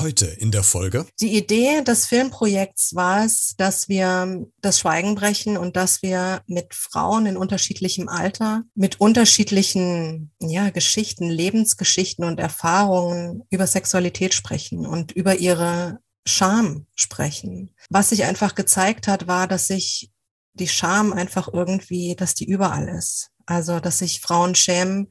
heute in der Folge? Die Idee des Filmprojekts war es, dass wir das Schweigen brechen und dass wir mit Frauen in unterschiedlichem Alter, mit unterschiedlichen ja, Geschichten, Lebensgeschichten und Erfahrungen über Sexualität sprechen und über ihre Scham sprechen. Was sich einfach gezeigt hat, war, dass sich die Scham einfach irgendwie, dass die überall ist. Also, dass sich Frauen schämen,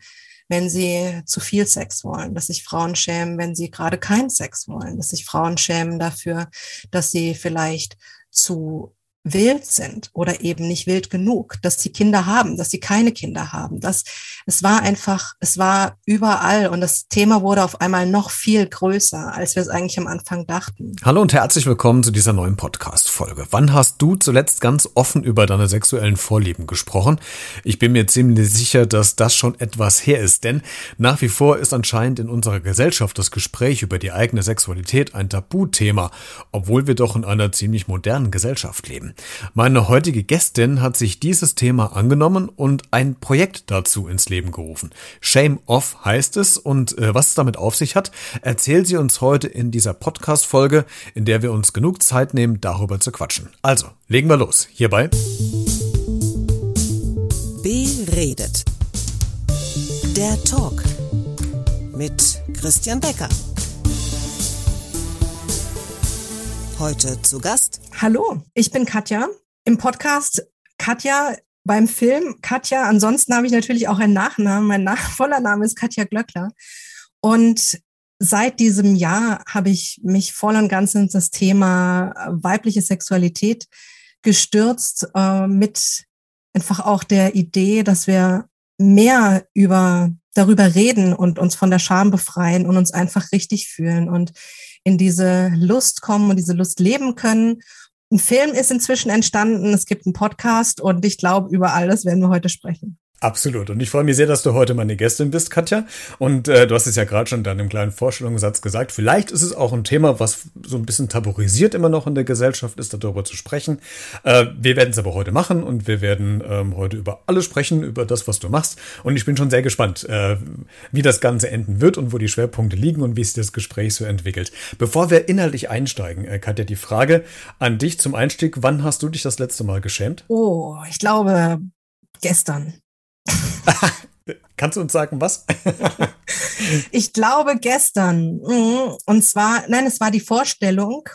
wenn sie zu viel Sex wollen, dass sich Frauen schämen, wenn sie gerade keinen Sex wollen, dass sich Frauen schämen dafür, dass sie vielleicht zu wild sind oder eben nicht wild genug, dass sie Kinder haben, dass sie keine Kinder haben. Das, es war einfach, es war überall und das Thema wurde auf einmal noch viel größer, als wir es eigentlich am Anfang dachten. Hallo und herzlich willkommen zu dieser neuen Podcast-Folge. Wann hast du zuletzt ganz offen über deine sexuellen Vorlieben gesprochen? Ich bin mir ziemlich sicher, dass das schon etwas her ist, denn nach wie vor ist anscheinend in unserer Gesellschaft das Gespräch über die eigene Sexualität ein Tabuthema, obwohl wir doch in einer ziemlich modernen Gesellschaft leben. Meine heutige Gästin hat sich dieses Thema angenommen und ein Projekt dazu ins Leben gerufen. Shame Off heißt es und äh, was es damit auf sich hat, erzählt sie uns heute in dieser Podcast-Folge, in der wir uns genug Zeit nehmen, darüber zu quatschen. Also, legen wir los. Hierbei. Beredet. Der Talk mit Christian Becker. Heute zu Gast. Hallo, ich bin Katja. Im Podcast Katja beim Film Katja. Ansonsten habe ich natürlich auch einen Nachnamen. Mein nach voller Name ist Katja Glöckler. Und seit diesem Jahr habe ich mich voll und ganz in das Thema weibliche Sexualität gestürzt, äh, mit einfach auch der Idee, dass wir mehr über darüber reden und uns von der Scham befreien und uns einfach richtig fühlen. Und in diese Lust kommen und diese Lust leben können. Ein Film ist inzwischen entstanden, es gibt einen Podcast und ich glaube, über alles werden wir heute sprechen. Absolut. Und ich freue mich sehr, dass du heute meine Gästin bist, Katja. Und äh, du hast es ja gerade schon in deinem kleinen Vorstellungssatz gesagt. Vielleicht ist es auch ein Thema, was so ein bisschen tabuisiert immer noch in der Gesellschaft ist, darüber zu sprechen. Äh, wir werden es aber heute machen und wir werden ähm, heute über alles sprechen, über das, was du machst. Und ich bin schon sehr gespannt, äh, wie das Ganze enden wird und wo die Schwerpunkte liegen und wie sich das Gespräch so entwickelt. Bevor wir inhaltlich einsteigen, äh, Katja, die Frage an dich zum Einstieg. Wann hast du dich das letzte Mal geschämt? Oh, ich glaube gestern. Kannst du uns sagen, was? ich glaube gestern. Mhm. Und zwar, nein, es war die Vorstellung.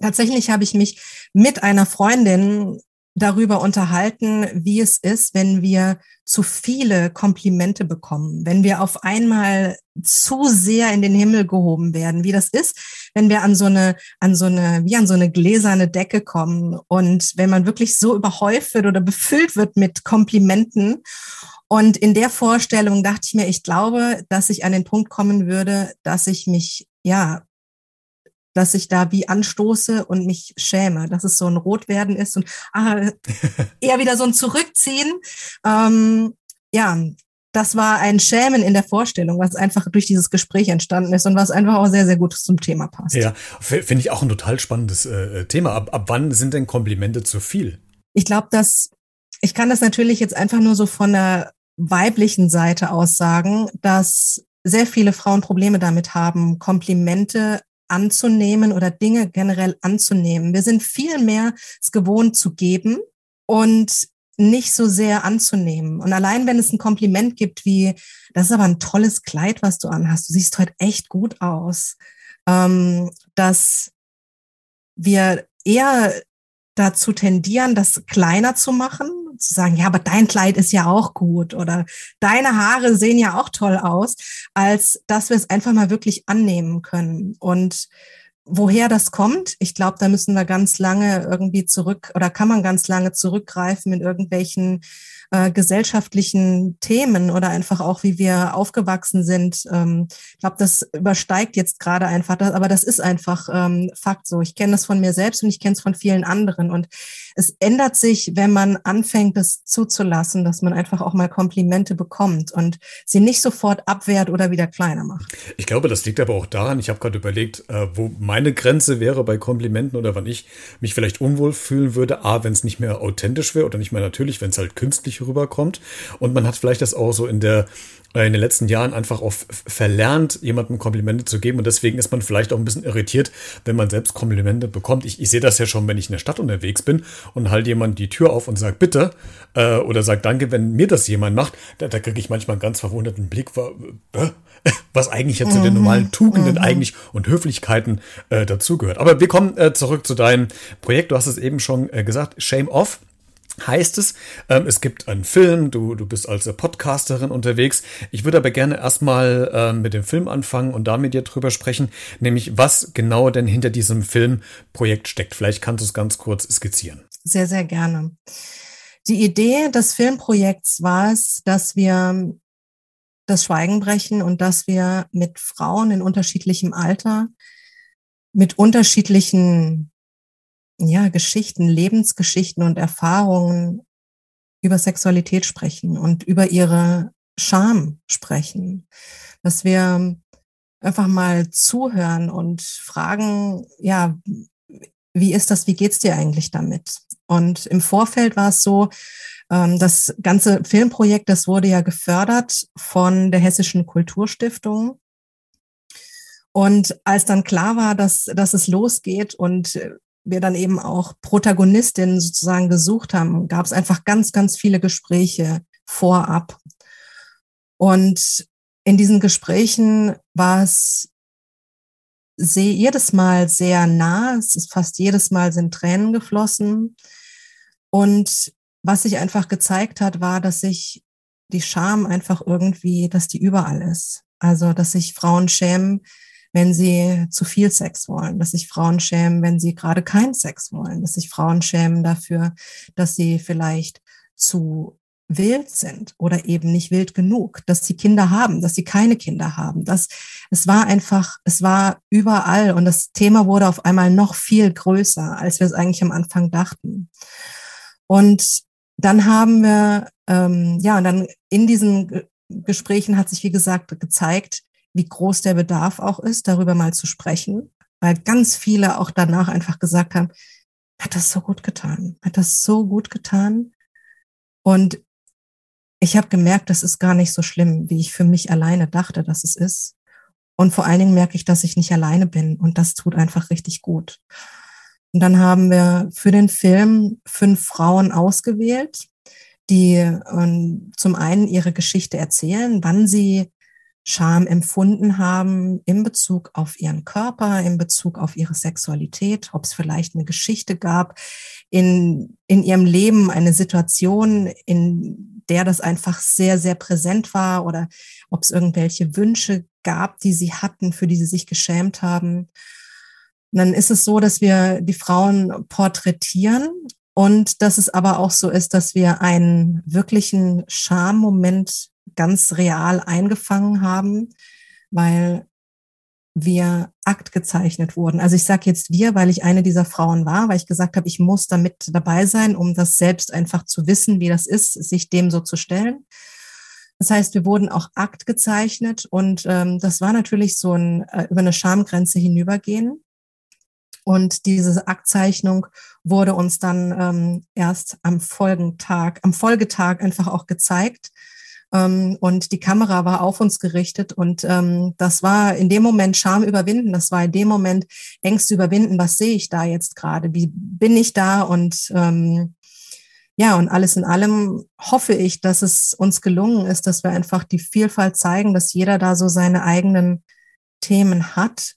Tatsächlich habe ich mich mit einer Freundin darüber unterhalten, wie es ist, wenn wir zu viele Komplimente bekommen, wenn wir auf einmal zu sehr in den Himmel gehoben werden, wie das ist, wenn wir an so eine, an so eine, wie an so eine gläserne Decke kommen und wenn man wirklich so überhäuft wird oder befüllt wird mit Komplimenten. Und in der Vorstellung dachte ich mir, ich glaube, dass ich an den Punkt kommen würde, dass ich mich, ja, dass ich da wie anstoße und mich schäme, dass es so ein Rotwerden ist und ah, eher wieder so ein Zurückziehen. Ähm, ja, das war ein Schämen in der Vorstellung, was einfach durch dieses Gespräch entstanden ist und was einfach auch sehr, sehr gut zum Thema passt. Ja, finde ich auch ein total spannendes äh, Thema. Ab, ab wann sind denn Komplimente zu viel? Ich glaube, dass ich kann das natürlich jetzt einfach nur so von der weiblichen Seite aus sagen, dass sehr viele Frauen Probleme damit haben, Komplimente anzunehmen oder Dinge generell anzunehmen. Wir sind viel mehr es gewohnt zu geben und nicht so sehr anzunehmen. Und allein wenn es ein Kompliment gibt wie, das ist aber ein tolles Kleid, was du anhast, du siehst heute echt gut aus, ähm, dass wir eher dazu tendieren, das kleiner zu machen, zu sagen, ja, aber dein Kleid ist ja auch gut oder deine Haare sehen ja auch toll aus, als dass wir es einfach mal wirklich annehmen können. Und woher das kommt, ich glaube, da müssen wir ganz lange irgendwie zurück oder kann man ganz lange zurückgreifen in irgendwelchen äh, gesellschaftlichen Themen oder einfach auch, wie wir aufgewachsen sind. Ähm, ich glaube, das übersteigt jetzt gerade einfach, das, aber das ist einfach ähm, Fakt so. Ich kenne das von mir selbst und ich kenne es von vielen anderen. Und es ändert sich, wenn man anfängt, das zuzulassen, dass man einfach auch mal Komplimente bekommt und sie nicht sofort abwehrt oder wieder kleiner macht. Ich glaube, das liegt aber auch daran, ich habe gerade überlegt, äh, wo meine Grenze wäre bei Komplimenten oder wann ich mich vielleicht unwohl fühlen würde. A, wenn es nicht mehr authentisch wäre oder nicht mehr natürlich, wenn es halt künstlich rüberkommt. Und man hat vielleicht das auch so in der in den letzten Jahren einfach auch verlernt, jemandem Komplimente zu geben. Und deswegen ist man vielleicht auch ein bisschen irritiert, wenn man selbst Komplimente bekommt. Ich, ich sehe das ja schon, wenn ich in der Stadt unterwegs bin und halt jemand die Tür auf und sagt bitte äh, oder sagt danke, wenn mir das jemand macht, da, da kriege ich manchmal einen ganz verwunderten Blick, was eigentlich jetzt zu den mhm. normalen Tugenden mhm. eigentlich und Höflichkeiten äh, dazugehört. Aber wir kommen äh, zurück zu deinem Projekt. Du hast es eben schon äh, gesagt, Shame Off heißt es. Ähm, es gibt einen Film, du, du bist als Podcasterin unterwegs. Ich würde aber gerne erstmal ähm, mit dem Film anfangen und da mit dir drüber sprechen, nämlich was genau denn hinter diesem Filmprojekt steckt. Vielleicht kannst du es ganz kurz skizzieren. Sehr, sehr gerne. Die Idee des Filmprojekts war es, dass wir das Schweigen brechen und dass wir mit Frauen in unterschiedlichem Alter, mit unterschiedlichen ja, Geschichten, Lebensgeschichten und Erfahrungen über Sexualität sprechen und über ihre Scham sprechen. Dass wir einfach mal zuhören und fragen, ja, wie ist das, wie geht's dir eigentlich damit? Und im Vorfeld war es so, ähm, das ganze Filmprojekt, das wurde ja gefördert von der Hessischen Kulturstiftung. Und als dann klar war, dass, dass es losgeht und wir dann eben auch Protagonistinnen sozusagen gesucht haben, gab es einfach ganz, ganz viele Gespräche vorab. Und in diesen Gesprächen war es sehr, jedes Mal sehr nah, es ist fast jedes Mal sind Tränen geflossen. Und was sich einfach gezeigt hat, war, dass sich die Scham einfach irgendwie, dass die überall ist. Also, dass sich Frauen schämen, wenn sie zu viel Sex wollen, dass sich Frauen schämen, wenn sie gerade keinen Sex wollen, dass sich Frauen schämen dafür, dass sie vielleicht zu wild sind oder eben nicht wild genug, dass sie Kinder haben, dass sie keine Kinder haben. Das, es war einfach, es war überall und das Thema wurde auf einmal noch viel größer, als wir es eigentlich am Anfang dachten. Und dann haben wir, ähm, ja, und dann in diesen Gesprächen hat sich, wie gesagt, gezeigt, wie groß der Bedarf auch ist, darüber mal zu sprechen, weil ganz viele auch danach einfach gesagt haben, hat das so gut getan, hat das so gut getan. Und ich habe gemerkt, das ist gar nicht so schlimm, wie ich für mich alleine dachte, dass es ist. Und vor allen Dingen merke ich, dass ich nicht alleine bin und das tut einfach richtig gut. Und dann haben wir für den Film fünf Frauen ausgewählt, die ähm, zum einen ihre Geschichte erzählen, wann sie Scham empfunden haben in Bezug auf ihren Körper, in Bezug auf ihre Sexualität, ob es vielleicht eine Geschichte gab in, in ihrem Leben, eine Situation, in der das einfach sehr, sehr präsent war oder ob es irgendwelche Wünsche gab, die sie hatten, für die sie sich geschämt haben. Und dann ist es so, dass wir die Frauen porträtieren und dass es aber auch so ist, dass wir einen wirklichen Schammoment ganz real eingefangen haben, weil wir Akt gezeichnet wurden. Also ich sage jetzt wir, weil ich eine dieser Frauen war, weil ich gesagt habe, ich muss damit dabei sein, um das selbst einfach zu wissen, wie das ist, sich dem so zu stellen. Das heißt, wir wurden auch Akt gezeichnet und ähm, das war natürlich so ein äh, über eine Schamgrenze hinübergehen. Und diese Aktzeichnung wurde uns dann ähm, erst am Folgentag, am Folgetag einfach auch gezeigt. Ähm, und die Kamera war auf uns gerichtet und ähm, das war in dem Moment Scham überwinden, das war in dem Moment Ängste überwinden, was sehe ich da jetzt gerade, wie bin ich da? Und ähm, ja, und alles in allem hoffe ich, dass es uns gelungen ist, dass wir einfach die Vielfalt zeigen, dass jeder da so seine eigenen Themen hat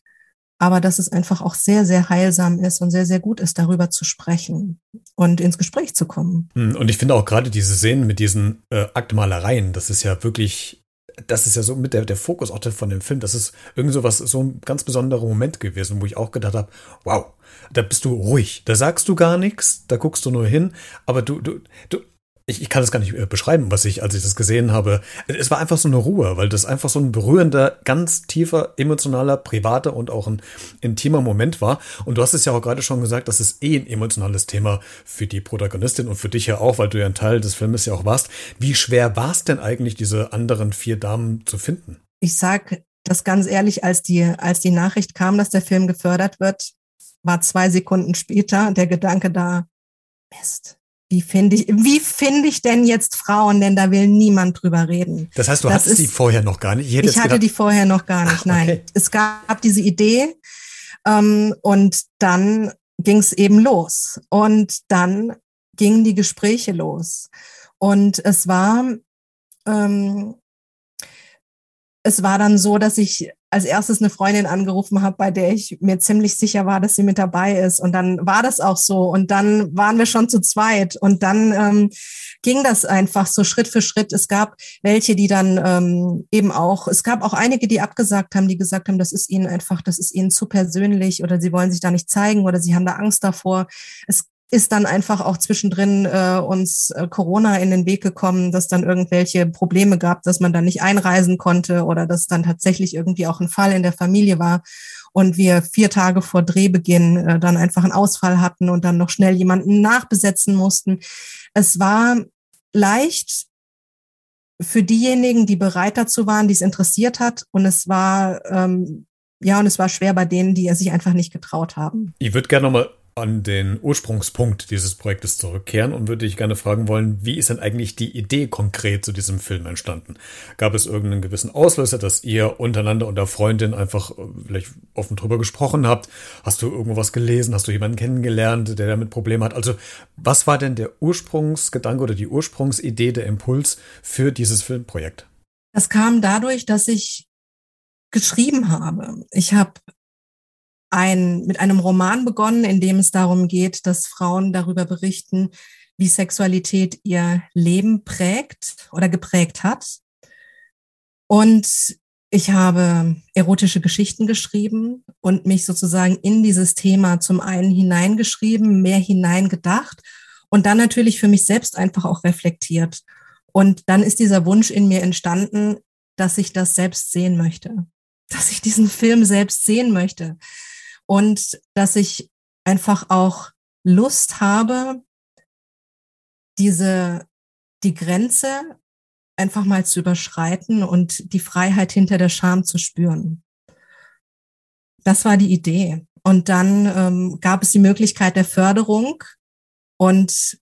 aber dass es einfach auch sehr, sehr heilsam ist und sehr, sehr gut ist, darüber zu sprechen und ins Gespräch zu kommen. Hm, und ich finde auch gerade diese Szenen mit diesen äh, Aktmalereien, das ist ja wirklich, das ist ja so mit der, der Fokus auch von dem Film, das ist irgend so was, so ein ganz besonderer Moment gewesen, wo ich auch gedacht habe, wow, da bist du ruhig, da sagst du gar nichts, da guckst du nur hin, aber du, du, du, ich, ich kann das gar nicht äh, beschreiben, was ich, als ich das gesehen habe. Es war einfach so eine Ruhe, weil das einfach so ein berührender, ganz tiefer, emotionaler, privater und auch ein intimer Moment war. Und du hast es ja auch gerade schon gesagt, das ist eh ein emotionales Thema für die Protagonistin und für dich ja auch, weil du ja ein Teil des Filmes ja auch warst. Wie schwer war es denn eigentlich, diese anderen vier Damen zu finden? Ich sag das ganz ehrlich, als die, als die Nachricht kam, dass der Film gefördert wird, war zwei Sekunden später der Gedanke da, Mist, wie finde ich, wie finde ich denn jetzt Frauen? Denn da will niemand drüber reden. Das heißt, du das hattest ist, die vorher noch gar nicht? Ich, ich hatte gedacht, die vorher noch gar nicht, nein. Okay. Es gab diese Idee ähm, und dann ging es eben los. Und dann gingen die Gespräche los. Und es war, ähm, es war dann so, dass ich als erstes eine Freundin angerufen habe, bei der ich mir ziemlich sicher war, dass sie mit dabei ist. Und dann war das auch so. Und dann waren wir schon zu zweit. Und dann ähm, ging das einfach so Schritt für Schritt. Es gab welche, die dann ähm, eben auch, es gab auch einige, die abgesagt haben, die gesagt haben, das ist ihnen einfach, das ist ihnen zu persönlich oder sie wollen sich da nicht zeigen oder sie haben da Angst davor. Es ist dann einfach auch zwischendrin äh, uns äh, Corona in den Weg gekommen, dass dann irgendwelche Probleme gab, dass man dann nicht einreisen konnte oder dass dann tatsächlich irgendwie auch ein Fall in der Familie war und wir vier Tage vor Drehbeginn äh, dann einfach einen Ausfall hatten und dann noch schnell jemanden nachbesetzen mussten. Es war leicht für diejenigen, die bereit dazu waren, die es interessiert hat und es war ähm, ja, und es war schwer bei denen, die sich einfach nicht getraut haben. Ich würde gerne nochmal an den Ursprungspunkt dieses Projektes zurückkehren und würde dich gerne fragen wollen, wie ist denn eigentlich die Idee konkret zu diesem Film entstanden? Gab es irgendeinen gewissen Auslöser, dass ihr untereinander unter Freundin einfach äh, vielleicht offen drüber gesprochen habt? Hast du irgendwas gelesen? Hast du jemanden kennengelernt, der damit Probleme hat? Also, was war denn der Ursprungsgedanke oder die Ursprungsidee, der Impuls für dieses Filmprojekt? Das kam dadurch, dass ich geschrieben habe. Ich habe ein, mit einem Roman begonnen, in dem es darum geht, dass Frauen darüber berichten, wie Sexualität ihr Leben prägt oder geprägt hat. Und ich habe erotische Geschichten geschrieben und mich sozusagen in dieses Thema zum einen hineingeschrieben, mehr hineingedacht und dann natürlich für mich selbst einfach auch reflektiert. Und dann ist dieser Wunsch in mir entstanden, dass ich das selbst sehen möchte, dass ich diesen Film selbst sehen möchte, und dass ich einfach auch Lust habe, diese, die Grenze einfach mal zu überschreiten und die Freiheit hinter der Scham zu spüren. Das war die Idee. Und dann ähm, gab es die Möglichkeit der Förderung und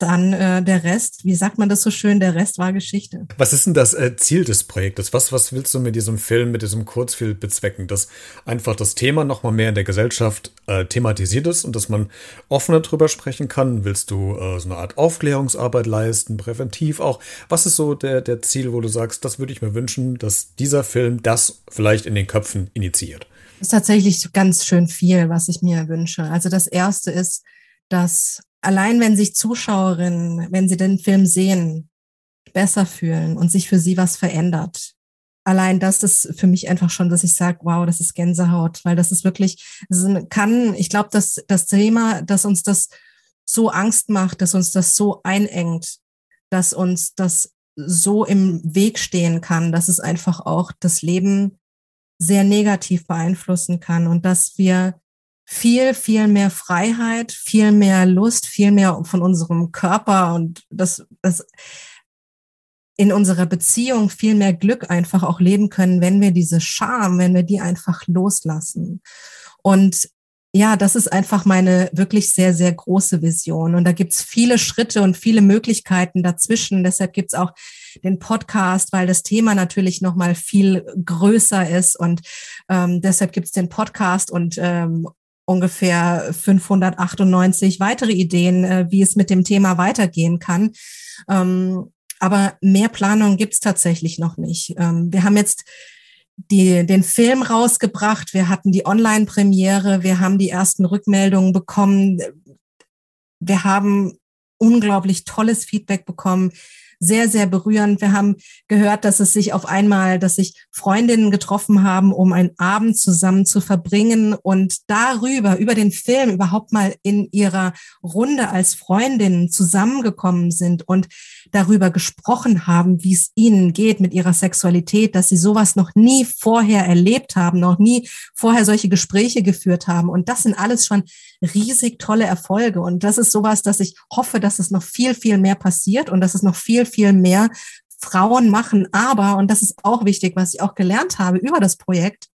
dann äh, der Rest, wie sagt man das so schön, der Rest war Geschichte. Was ist denn das äh, Ziel des Projektes? Was, was willst du mit diesem Film, mit diesem Kurzfilm bezwecken? Dass einfach das Thema nochmal mehr in der Gesellschaft äh, thematisiert ist und dass man offener drüber sprechen kann? Willst du äh, so eine Art Aufklärungsarbeit leisten, präventiv auch? Was ist so der, der Ziel, wo du sagst, das würde ich mir wünschen, dass dieser Film das vielleicht in den Köpfen initiiert? Das ist tatsächlich ganz schön viel, was ich mir wünsche. Also das erste ist, dass allein wenn sich Zuschauerinnen, wenn sie den Film sehen, besser fühlen und sich für sie was verändert. Allein das ist für mich einfach schon, dass ich sage, wow, das ist Gänsehaut, weil das ist wirklich, das kann, ich glaube, dass das Thema, dass uns das so Angst macht, dass uns das so einengt, dass uns das so im Weg stehen kann, dass es einfach auch das Leben sehr negativ beeinflussen kann und dass wir viel, viel mehr Freiheit, viel mehr Lust, viel mehr von unserem Körper und das, das in unserer Beziehung viel mehr Glück einfach auch leben können, wenn wir diese Scham, wenn wir die einfach loslassen. Und ja, das ist einfach meine wirklich sehr, sehr große Vision. Und da gibt's viele Schritte und viele Möglichkeiten dazwischen. Deshalb gibt's auch den Podcast, weil das Thema natürlich nochmal viel größer ist. Und ähm, deshalb gibt's den Podcast und ähm, ungefähr 598 weitere Ideen, äh, wie es mit dem Thema weitergehen kann. Ähm, aber mehr Planung gibt es tatsächlich noch nicht. Ähm, wir haben jetzt die, den Film rausgebracht, wir hatten die Online-Premiere, wir haben die ersten Rückmeldungen bekommen. Wir haben unglaublich tolles Feedback bekommen sehr, sehr berührend. Wir haben gehört, dass es sich auf einmal, dass sich Freundinnen getroffen haben, um einen Abend zusammen zu verbringen und darüber, über den Film überhaupt mal in ihrer Runde als Freundinnen zusammengekommen sind und darüber gesprochen haben, wie es ihnen geht mit ihrer Sexualität, dass sie sowas noch nie vorher erlebt haben, noch nie vorher solche Gespräche geführt haben. Und das sind alles schon riesig tolle Erfolge. Und das ist sowas, dass ich hoffe, dass es noch viel, viel mehr passiert und dass es noch viel, viel mehr Frauen machen. Aber, und das ist auch wichtig, was ich auch gelernt habe über das Projekt,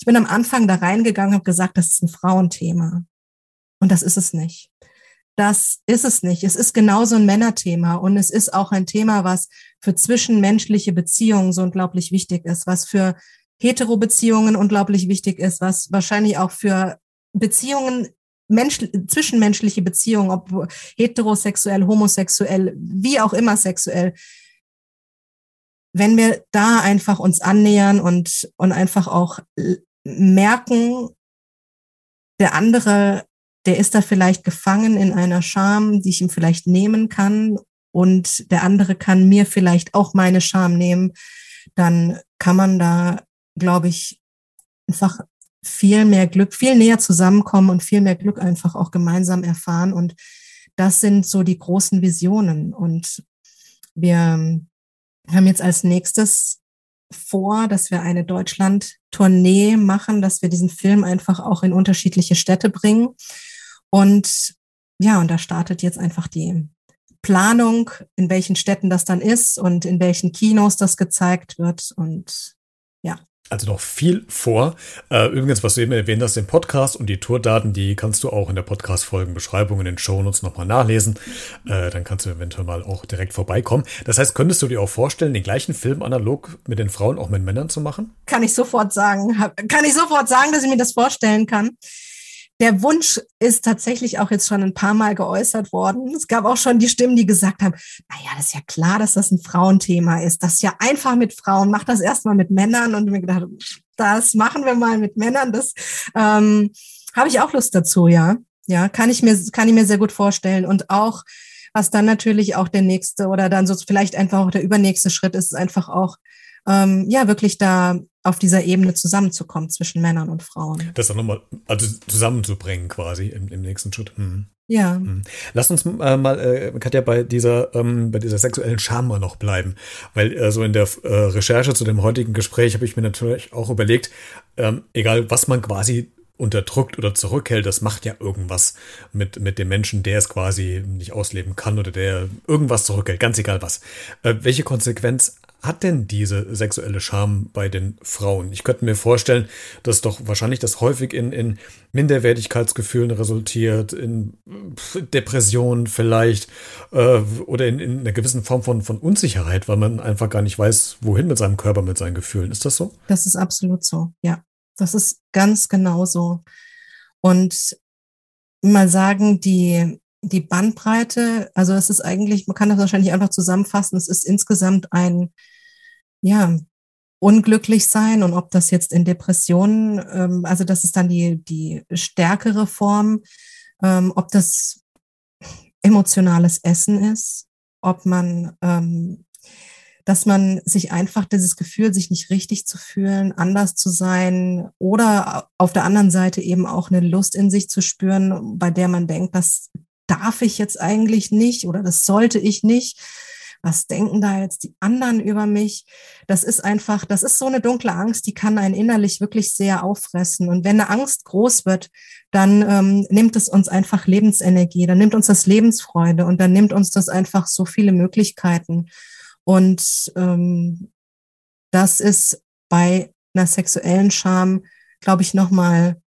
ich bin am Anfang da reingegangen, habe gesagt, das ist ein Frauenthema. Und das ist es nicht. das ist es nicht. Es ist genauso ein Männerthema und es ist auch ein Thema, was für zwischenmenschliche Beziehungen so unglaublich wichtig ist, was für Hetero-Beziehungen unglaublich wichtig ist, was wahrscheinlich auch für Beziehungen, Mensch, zwischenmenschliche Beziehungen, ob heterosexuell, homosexuell, wie auch immer sexuell, wenn wir da einfach uns annähern und, und einfach auch merken, der andere der ist da vielleicht gefangen in einer Scham, die ich ihm vielleicht nehmen kann und der andere kann mir vielleicht auch meine Scham nehmen, dann kann man da, glaube ich, einfach viel mehr Glück, viel näher zusammenkommen und viel mehr Glück einfach auch gemeinsam erfahren. Und das sind so die großen Visionen. Und wir haben jetzt als nächstes vor, dass wir eine Deutschland-Tournee machen, dass wir diesen Film einfach auch in unterschiedliche Städte bringen und ja, und da startet jetzt einfach die Planung, in welchen Städten das dann ist und in welchen Kinos das gezeigt wird. Und ja. Also noch viel vor. Äh, übrigens, was du eben erwähnt hast, den Podcast und die Tourdaten, die kannst du auch in der Podcast-Folgenbeschreibung in den Shownotes nochmal nachlesen. Äh, dann kannst du eventuell mal auch direkt vorbeikommen. Das heißt, könntest du dir auch vorstellen, den gleichen Film analog mit den Frauen auch mit Männern zu machen? Kann ich sofort sagen. Kann ich sofort sagen, dass ich mir das vorstellen kann der Wunsch ist tatsächlich auch jetzt schon ein paar Mal geäußert worden. Es gab auch schon die Stimmen, die gesagt haben, naja, das ist ja klar, dass das ein Frauenthema ist. Das ist ja einfach mit Frauen. Mach das erstmal mit Männern. Und mir gedacht, das machen wir mal mit Männern. Das ähm, habe ich auch Lust dazu, ja. Ja, kann ich mir, kann ich mir sehr gut vorstellen. Und auch, was dann natürlich auch der nächste oder dann so vielleicht einfach auch der übernächste Schritt ist, ist einfach auch, ähm, ja, wirklich da auf dieser Ebene zusammenzukommen zwischen Männern und Frauen. Das dann nochmal, also zusammenzubringen quasi im, im nächsten Schritt. Hm. Ja. Hm. Lass uns äh, mal, äh, Katja, bei dieser, ähm, bei dieser sexuellen Scham mal noch bleiben. Weil äh, so in der äh, Recherche zu dem heutigen Gespräch habe ich mir natürlich auch überlegt, ähm, egal was man quasi unterdrückt oder zurückhält, das macht ja irgendwas mit, mit dem Menschen, der es quasi nicht ausleben kann oder der irgendwas zurückhält, ganz egal was. Äh, welche Konsequenz hat denn diese sexuelle Scham bei den Frauen? Ich könnte mir vorstellen, dass doch wahrscheinlich das häufig in, in Minderwertigkeitsgefühlen resultiert, in Depressionen vielleicht äh, oder in, in einer gewissen Form von, von Unsicherheit, weil man einfach gar nicht weiß, wohin mit seinem Körper, mit seinen Gefühlen. Ist das so? Das ist absolut so, ja. Das ist ganz genau so. Und mal sagen, die die Bandbreite, also es ist eigentlich, man kann das wahrscheinlich einfach zusammenfassen, es ist insgesamt ein ja, unglücklich sein und ob das jetzt in Depressionen, ähm, also das ist dann die, die stärkere Form, ähm, ob das emotionales Essen ist, ob man, ähm, dass man sich einfach dieses Gefühl, sich nicht richtig zu fühlen, anders zu sein oder auf der anderen Seite eben auch eine Lust in sich zu spüren, bei der man denkt, das darf ich jetzt eigentlich nicht oder das sollte ich nicht was denken da jetzt die anderen über mich? Das ist einfach, das ist so eine dunkle Angst, die kann einen innerlich wirklich sehr auffressen. Und wenn eine Angst groß wird, dann ähm, nimmt es uns einfach Lebensenergie, dann nimmt uns das Lebensfreude und dann nimmt uns das einfach so viele Möglichkeiten. Und ähm, das ist bei einer sexuellen Scham, glaube ich, nochmal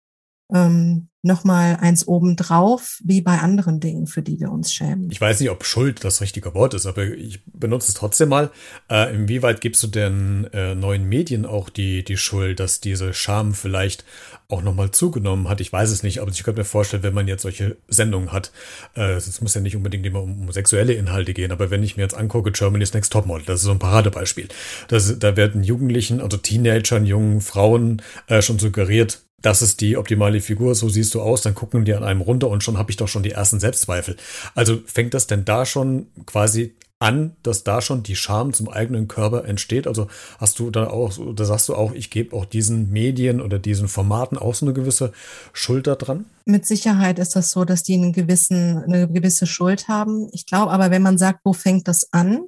ähm, nochmal eins obendrauf, wie bei anderen Dingen, für die wir uns schämen. Ich weiß nicht, ob Schuld das richtige Wort ist, aber ich benutze es trotzdem mal. Äh, inwieweit gibst du denn äh, neuen Medien auch die, die Schuld, dass diese Scham vielleicht auch nochmal zugenommen hat? Ich weiß es nicht, aber ich könnte mir vorstellen, wenn man jetzt solche Sendungen hat, äh, es muss ja nicht unbedingt immer um, um, sexuelle Inhalte gehen, aber wenn ich mir jetzt angucke, Germany's Next Topmodel, das ist so ein Paradebeispiel. Das, da werden Jugendlichen, also Teenagern, jungen Frauen äh, schon suggeriert, das ist die optimale Figur, so siehst du aus, dann gucken die an einem runter und schon habe ich doch schon die ersten Selbstzweifel. Also fängt das denn da schon quasi an, dass da schon die Scham zum eigenen Körper entsteht? Also hast du da auch, da sagst du auch, ich gebe auch diesen Medien oder diesen Formaten auch so eine gewisse Schuld da dran? Mit Sicherheit ist das so, dass die einen gewissen, eine gewisse Schuld haben. Ich glaube aber, wenn man sagt, wo fängt das an,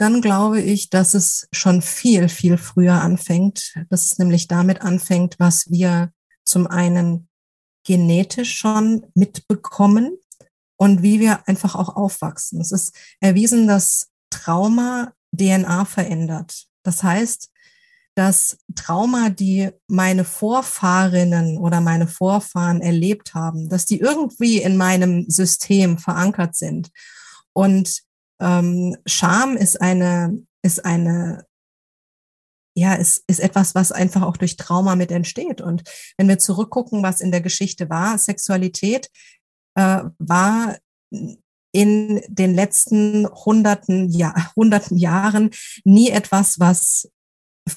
dann glaube ich, dass es schon viel, viel früher anfängt, dass es nämlich damit anfängt, was wir zum einen genetisch schon mitbekommen und wie wir einfach auch aufwachsen. Es ist erwiesen, dass Trauma DNA verändert. Das heißt, dass Trauma, die meine Vorfahrinnen oder meine Vorfahren erlebt haben, dass die irgendwie in meinem System verankert sind. Und ähm, Scham ist eine, ist eine, ja, ist, ist etwas, was einfach auch durch Trauma mit entsteht. Und wenn wir zurückgucken, was in der Geschichte war, Sexualität äh, war in den letzten hunderten, ja, hunderten Jahren nie etwas, was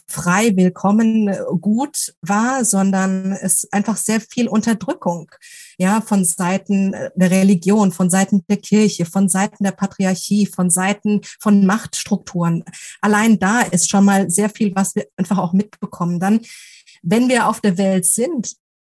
frei willkommen äh, gut war, sondern es einfach sehr viel Unterdrückung, ja, von Seiten äh, der Religion, von Seiten der Kirche, von Seiten der Patriarchie, von Seiten von Machtstrukturen. Allein da ist schon mal sehr viel, was wir einfach auch mitbekommen. Dann, wenn wir auf der Welt sind,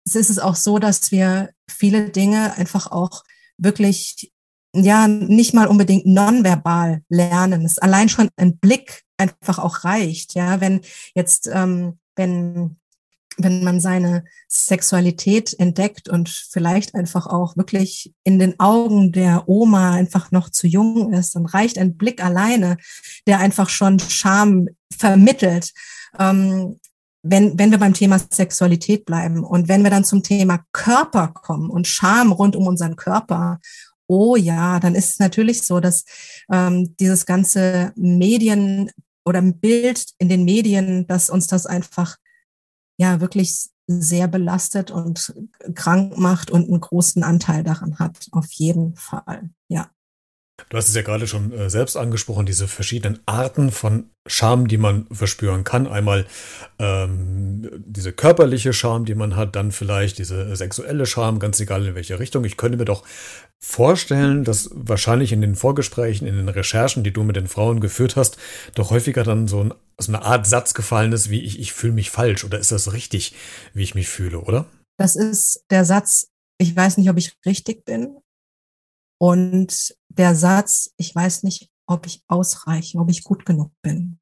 ist es auch so, dass wir viele Dinge einfach auch wirklich ja nicht mal unbedingt nonverbal lernen. Es allein schon ein Blick einfach auch reicht. Ja, wenn jetzt, ähm, wenn wenn man seine Sexualität entdeckt und vielleicht einfach auch wirklich in den Augen der Oma einfach noch zu jung ist, dann reicht ein Blick alleine, der einfach schon Scham vermittelt. Ähm, wenn, wenn wir beim Thema Sexualität bleiben und wenn wir dann zum Thema Körper kommen und Scham rund um unseren Körper Oh ja, dann ist es natürlich so, dass ähm, dieses ganze Medien oder Bild in den Medien, dass uns das einfach ja wirklich sehr belastet und krank macht und einen großen Anteil daran hat, auf jeden Fall. Ja. Du hast es ja gerade schon äh, selbst angesprochen, diese verschiedenen Arten von Scham, die man verspüren kann. Einmal ähm, diese körperliche Scham, die man hat, dann vielleicht diese sexuelle Scham, ganz egal in welche Richtung. Ich könnte mir doch vorstellen, dass wahrscheinlich in den Vorgesprächen, in den Recherchen, die du mit den Frauen geführt hast, doch häufiger dann so, ein, so eine Art Satz gefallen ist, wie ich, ich fühle mich falsch oder ist das richtig, wie ich mich fühle, oder? Das ist der Satz, ich weiß nicht, ob ich richtig bin, und der Satz, ich weiß nicht, ob ich ausreiche, ob ich gut genug bin.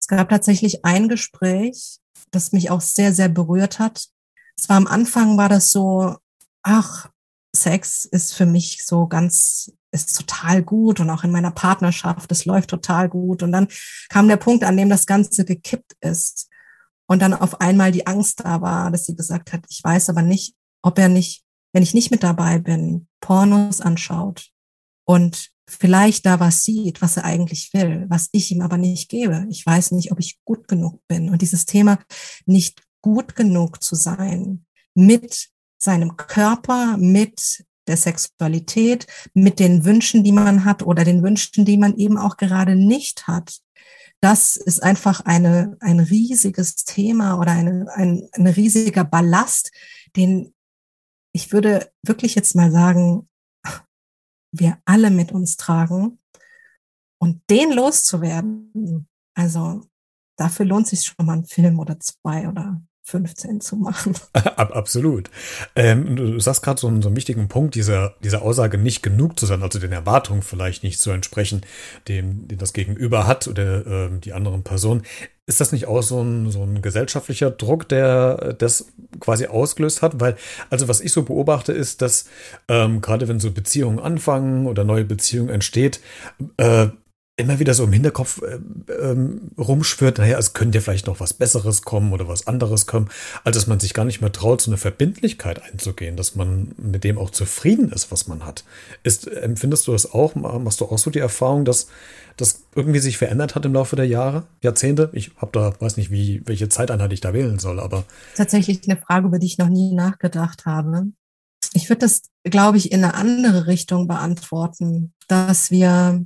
Es gab tatsächlich ein Gespräch, das mich auch sehr, sehr berührt hat. Es war am Anfang war das so, ach, Sex ist für mich so ganz, ist total gut und auch in meiner Partnerschaft, es läuft total gut. Und dann kam der Punkt, an dem das Ganze gekippt ist. Und dann auf einmal die Angst da war, dass sie gesagt hat, ich weiß aber nicht, ob er nicht wenn ich nicht mit dabei bin, Pornos anschaut und vielleicht da was sieht, was er eigentlich will, was ich ihm aber nicht gebe. Ich weiß nicht, ob ich gut genug bin. Und dieses Thema, nicht gut genug zu sein mit seinem Körper, mit der Sexualität, mit den Wünschen, die man hat oder den Wünschen, die man eben auch gerade nicht hat. Das ist einfach eine, ein riesiges Thema oder eine, ein, ein riesiger Ballast, den ich würde wirklich jetzt mal sagen, wir alle mit uns tragen und den loszuwerden. Also dafür lohnt sich schon mal ein Film oder zwei oder 15 zu machen. Absolut. Ähm, du sagst gerade so, so einen wichtigen Punkt, dieser, dieser Aussage nicht genug zu sein, also den Erwartungen vielleicht nicht zu entsprechen, dem, den das Gegenüber hat oder äh, die anderen Personen. Ist das nicht auch so ein, so ein gesellschaftlicher Druck, der das quasi ausgelöst hat? Weil, also was ich so beobachte, ist, dass ähm, gerade wenn so Beziehungen anfangen oder neue Beziehungen entsteht, äh, immer wieder so im Hinterkopf äh, ähm, rumschwirrt, naja, es könnte ja vielleicht noch was Besseres kommen oder was anderes kommen, als dass man sich gar nicht mehr traut, so eine Verbindlichkeit einzugehen, dass man mit dem auch zufrieden ist, was man hat. Ist, empfindest du das auch? Machst du auch so die Erfahrung, dass das irgendwie sich verändert hat im Laufe der Jahre, Jahrzehnte? Ich habe da, weiß nicht, wie, welche Zeiteinheit ich da wählen soll, aber. Tatsächlich eine Frage, über die ich noch nie nachgedacht habe. Ich würde das, glaube ich, in eine andere Richtung beantworten, dass wir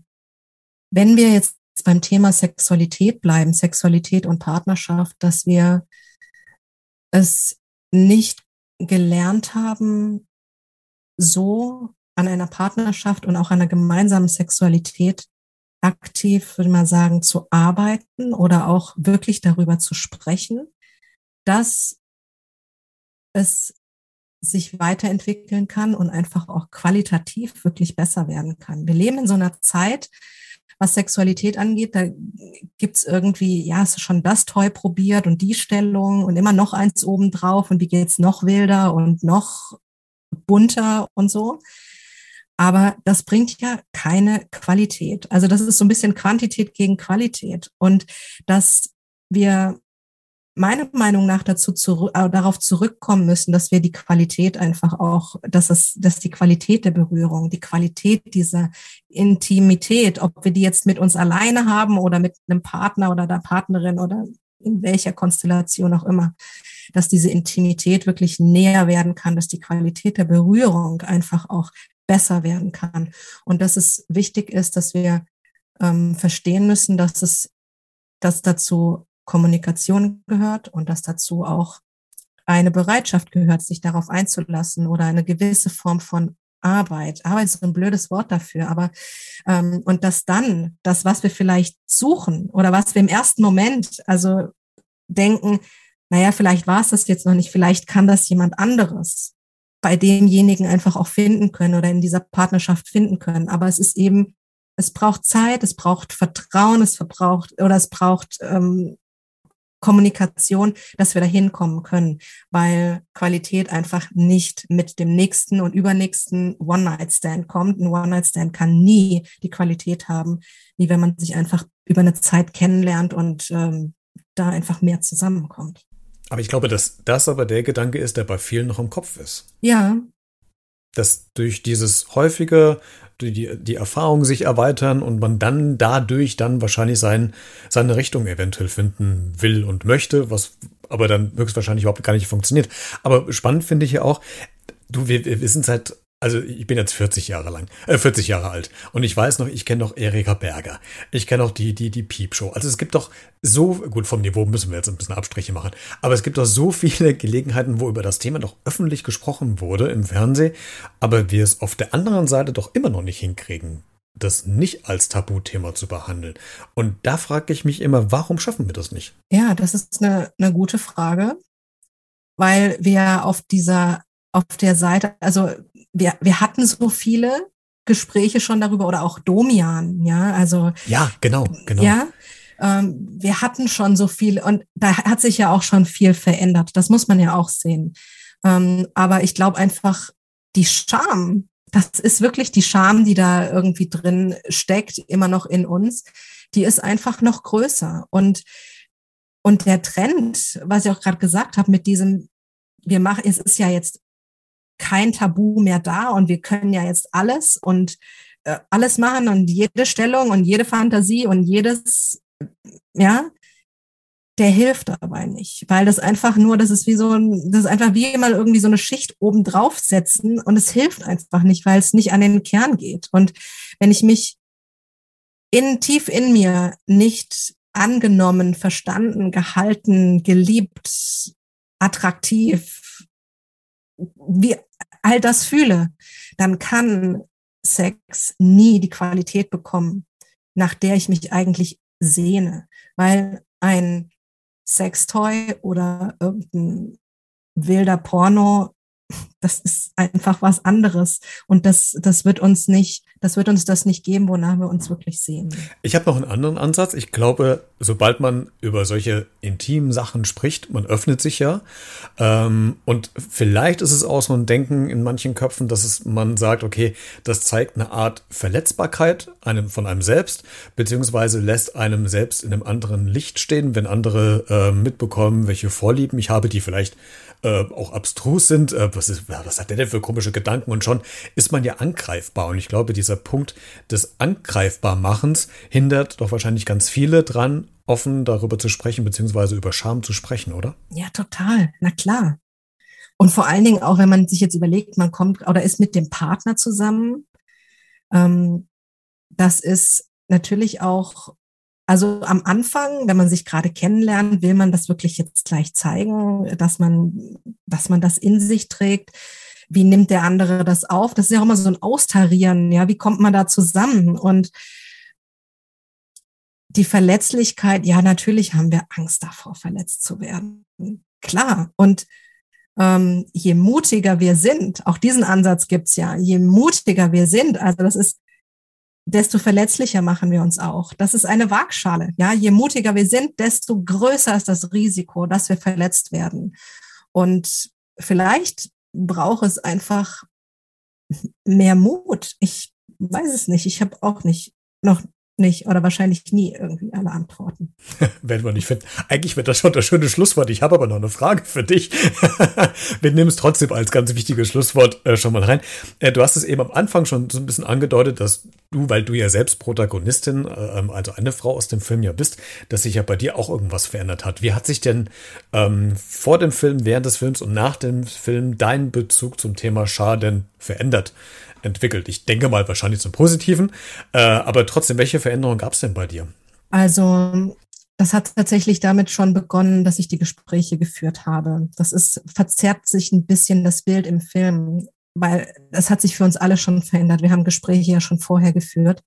wenn wir jetzt beim Thema Sexualität bleiben, Sexualität und Partnerschaft, dass wir es nicht gelernt haben, so an einer Partnerschaft und auch einer gemeinsamen Sexualität aktiv, würde man sagen, zu arbeiten oder auch wirklich darüber zu sprechen, dass es sich weiterentwickeln kann und einfach auch qualitativ wirklich besser werden kann. Wir leben in so einer Zeit, was Sexualität angeht. Da gibt's irgendwie, ja, hast du schon das Toy probiert und die Stellung und immer noch eins obendrauf und wie geht's noch wilder und noch bunter und so. Aber das bringt ja keine Qualität. Also das ist so ein bisschen Quantität gegen Qualität. Und dass wir meiner Meinung nach dazu zurück, äh, darauf zurückkommen müssen, dass wir die Qualität einfach auch, dass es, dass die Qualität der Berührung, die Qualität dieser Intimität, ob wir die jetzt mit uns alleine haben oder mit einem Partner oder der Partnerin oder in welcher Konstellation auch immer, dass diese Intimität wirklich näher werden kann, dass die Qualität der Berührung einfach auch besser werden kann. Und dass es wichtig ist, dass wir ähm, verstehen müssen, dass es, dass dazu Kommunikation gehört und dass dazu auch eine Bereitschaft gehört, sich darauf einzulassen oder eine gewisse Form von Arbeit. Arbeit ist ein blödes Wort dafür, aber ähm, und dass dann das, was wir vielleicht suchen oder was wir im ersten Moment also denken, naja, vielleicht war es das jetzt noch nicht, vielleicht kann das jemand anderes bei demjenigen einfach auch finden können oder in dieser Partnerschaft finden können. Aber es ist eben, es braucht Zeit, es braucht Vertrauen, es verbraucht oder es braucht ähm, Kommunikation, dass wir da hinkommen können, weil Qualität einfach nicht mit dem nächsten und übernächsten One-Night-Stand kommt. Ein One-Night-Stand kann nie die Qualität haben, wie wenn man sich einfach über eine Zeit kennenlernt und ähm, da einfach mehr zusammenkommt. Aber ich glaube, dass das aber der Gedanke ist, der bei vielen noch im Kopf ist. Ja. Dass durch dieses häufige, die, die Erfahrungen sich erweitern und man dann dadurch dann wahrscheinlich sein, seine Richtung eventuell finden will und möchte, was aber dann höchstwahrscheinlich überhaupt gar nicht funktioniert. Aber spannend finde ich ja auch, du, wir, wir sind seit also ich bin jetzt 40 Jahre lang, äh, 40 Jahre alt und ich weiß noch, ich kenne noch Erika Berger. Ich kenne auch die, die, die Piepshow. Also es gibt doch so, gut, vom Niveau müssen wir jetzt ein bisschen Abstriche machen, aber es gibt doch so viele Gelegenheiten, wo über das Thema doch öffentlich gesprochen wurde im Fernsehen, aber wir es auf der anderen Seite doch immer noch nicht hinkriegen, das nicht als Tabuthema zu behandeln. Und da frage ich mich immer, warum schaffen wir das nicht? Ja, das ist eine, eine gute Frage, weil wir auf dieser auf der Seite, also wir, wir hatten so viele Gespräche schon darüber oder auch Domian, ja, also. Ja, genau, genau. Ja, ähm, wir hatten schon so viel und da hat sich ja auch schon viel verändert. Das muss man ja auch sehen. Ähm, aber ich glaube einfach, die Scham, das ist wirklich die Scham, die da irgendwie drin steckt, immer noch in uns, die ist einfach noch größer. Und, und der Trend, was ich auch gerade gesagt habe, mit diesem, wir machen, es ist ja jetzt kein Tabu mehr da und wir können ja jetzt alles und äh, alles machen und jede Stellung und jede Fantasie und jedes, ja, der hilft dabei nicht, weil das einfach nur, das ist wie so ein, das ist einfach wie mal irgendwie so eine Schicht oben draufsetzen und es hilft einfach nicht, weil es nicht an den Kern geht. Und wenn ich mich in, tief in mir nicht angenommen, verstanden, gehalten, geliebt, attraktiv, wie all das fühle, dann kann Sex nie die Qualität bekommen, nach der ich mich eigentlich sehne, weil ein Sextoy oder irgendein wilder Porno das ist einfach was anderes. Und das, das wird uns nicht, das wird uns das nicht geben, wonach wir uns wirklich sehen. Ich habe noch einen anderen Ansatz. Ich glaube, sobald man über solche intimen Sachen spricht, man öffnet sich ja. Ähm, und vielleicht ist es auch so ein Denken in manchen Köpfen, dass es, man sagt, okay, das zeigt eine Art Verletzbarkeit einem, von einem selbst, beziehungsweise lässt einem selbst in einem anderen Licht stehen, wenn andere äh, mitbekommen, welche Vorlieben ich habe, die vielleicht äh, auch abstrus sind. Äh, was, ist, was hat der denn für komische Gedanken? Und schon ist man ja angreifbar. Und ich glaube, dieser Punkt des Angreifbarmachens hindert doch wahrscheinlich ganz viele dran, offen darüber zu sprechen, beziehungsweise über Scham zu sprechen, oder? Ja, total. Na klar. Und vor allen Dingen auch, wenn man sich jetzt überlegt, man kommt oder ist mit dem Partner zusammen. Ähm, das ist natürlich auch also am Anfang, wenn man sich gerade kennenlernt, will man das wirklich jetzt gleich zeigen, dass man, dass man das in sich trägt. Wie nimmt der andere das auf? Das ist ja auch immer so ein Austarieren. Ja, wie kommt man da zusammen? Und die Verletzlichkeit, ja, natürlich haben wir Angst davor, verletzt zu werden. Klar. Und ähm, je mutiger wir sind, auch diesen Ansatz gibt's ja, je mutiger wir sind, also das ist desto verletzlicher machen wir uns auch. Das ist eine Waagschale. Ja, je mutiger wir sind, desto größer ist das Risiko, dass wir verletzt werden. Und vielleicht braucht es einfach mehr Mut. Ich weiß es nicht. Ich habe auch nicht noch nicht oder wahrscheinlich nie irgendwie alle Antworten. Werden wir nicht finden. Eigentlich wird das schon das schöne Schlusswort. Ich habe aber noch eine Frage für dich. wir nehmen es trotzdem als ganz wichtiges Schlusswort äh, schon mal rein. Äh, du hast es eben am Anfang schon so ein bisschen angedeutet, dass du, weil du ja selbst Protagonistin, äh, also eine Frau aus dem Film ja bist, dass sich ja bei dir auch irgendwas verändert hat. Wie hat sich denn ähm, vor dem Film, während des Films und nach dem Film dein Bezug zum Thema Schaden verändert? Entwickelt. Ich denke mal wahrscheinlich zum Positiven. Äh, aber trotzdem, welche Veränderungen gab es denn bei dir? Also das hat tatsächlich damit schon begonnen, dass ich die Gespräche geführt habe. Das ist, verzerrt sich ein bisschen das Bild im Film, weil das hat sich für uns alle schon verändert. Wir haben Gespräche ja schon vorher geführt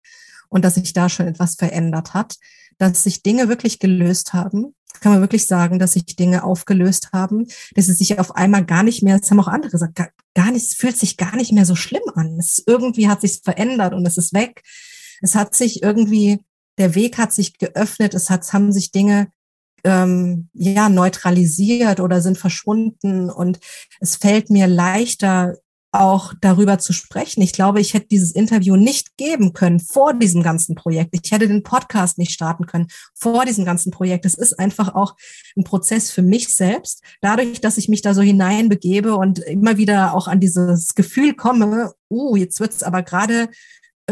und dass sich da schon etwas verändert hat, dass sich Dinge wirklich gelöst haben. Kann man wirklich sagen, dass sich Dinge aufgelöst haben, dass es sich auf einmal gar nicht mehr, das haben auch andere gesagt, gar, gar nicht, es fühlt sich gar nicht mehr so schlimm an. Es irgendwie hat sich verändert und es ist weg. Es hat sich irgendwie, der Weg hat sich geöffnet, es hat, haben sich Dinge ähm, ja neutralisiert oder sind verschwunden und es fällt mir leichter, auch darüber zu sprechen. Ich glaube, ich hätte dieses Interview nicht geben können vor diesem ganzen Projekt. Ich hätte den Podcast nicht starten können vor diesem ganzen Projekt. Es ist einfach auch ein Prozess für mich selbst. Dadurch, dass ich mich da so hineinbegebe und immer wieder auch an dieses Gefühl komme, uh, jetzt wird's aber gerade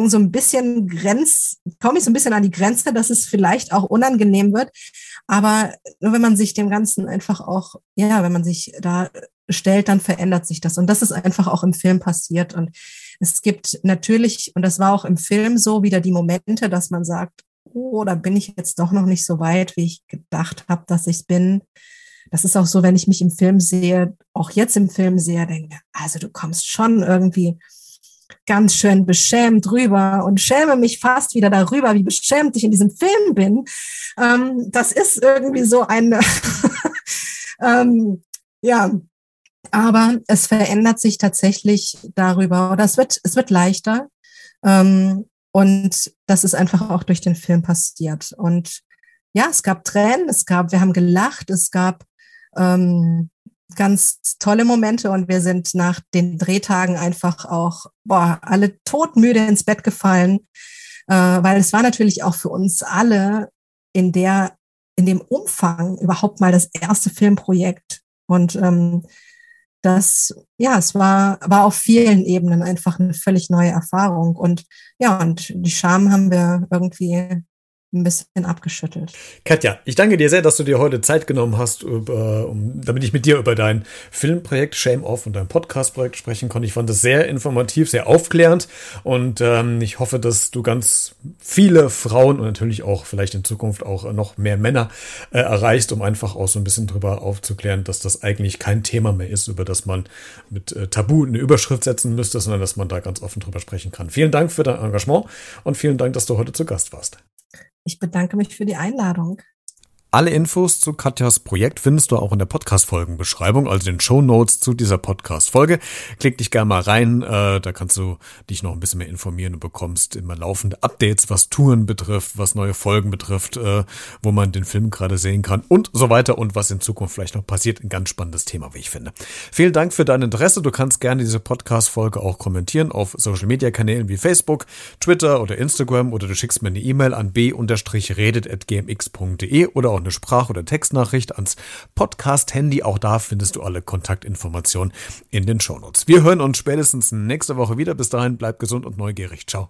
so ein bisschen Grenz, komme ich so ein bisschen an die Grenze, dass es vielleicht auch unangenehm wird. Aber nur wenn man sich dem Ganzen einfach auch, ja, wenn man sich da stellt, dann verändert sich das. Und das ist einfach auch im Film passiert. Und es gibt natürlich, und das war auch im Film so, wieder die Momente, dass man sagt, oh, da bin ich jetzt doch noch nicht so weit, wie ich gedacht habe, dass ich bin. Das ist auch so, wenn ich mich im Film sehe, auch jetzt im Film sehe, denke, also du kommst schon irgendwie ganz schön beschämt rüber und schäme mich fast wieder darüber, wie beschämt ich in diesem Film bin. Ähm, das ist irgendwie so eine, ähm, ja, aber es verändert sich tatsächlich darüber oder es wird, es wird leichter. Ähm, und das ist einfach auch durch den Film passiert. Und ja, es gab Tränen, es gab, wir haben gelacht, es gab ähm, ganz tolle Momente und wir sind nach den Drehtagen einfach auch boah, alle todmüde ins Bett gefallen, äh, weil es war natürlich auch für uns alle in der in dem Umfang überhaupt mal das erste Filmprojekt und ähm, das, ja, es war, war auf vielen Ebenen einfach eine völlig neue Erfahrung. Und ja, und die Scham haben wir irgendwie ein bisschen abgeschüttelt. Katja, ich danke dir sehr, dass du dir heute Zeit genommen hast, über, um, damit ich mit dir über dein Filmprojekt Shame Off und dein Podcastprojekt sprechen konnte. Ich fand das sehr informativ, sehr aufklärend und ähm, ich hoffe, dass du ganz viele Frauen und natürlich auch vielleicht in Zukunft auch noch mehr Männer äh, erreichst, um einfach auch so ein bisschen drüber aufzuklären, dass das eigentlich kein Thema mehr ist, über das man mit äh, Tabu eine Überschrift setzen müsste, sondern dass man da ganz offen drüber sprechen kann. Vielen Dank für dein Engagement und vielen Dank, dass du heute zu Gast warst. Ich bedanke mich für die Einladung. Alle Infos zu Katjas Projekt findest du auch in der Podcast-Folgenbeschreibung, also den Show Notes zu dieser Podcast-Folge. Klick dich gerne mal rein, äh, da kannst du dich noch ein bisschen mehr informieren und bekommst immer laufende Updates, was Touren betrifft, was neue Folgen betrifft, äh, wo man den Film gerade sehen kann und so weiter und was in Zukunft vielleicht noch passiert. Ein ganz spannendes Thema, wie ich finde. Vielen Dank für dein Interesse. Du kannst gerne diese Podcast-Folge auch kommentieren auf Social-Media-Kanälen wie Facebook, Twitter oder Instagram oder du schickst mir eine E-Mail an b-redet.gmx.de oder auch eine Sprach- oder Textnachricht ans Podcast-Handy. Auch da findest du alle Kontaktinformationen in den Shownotes. Wir hören uns spätestens nächste Woche wieder. Bis dahin, bleib gesund und neugierig. Ciao.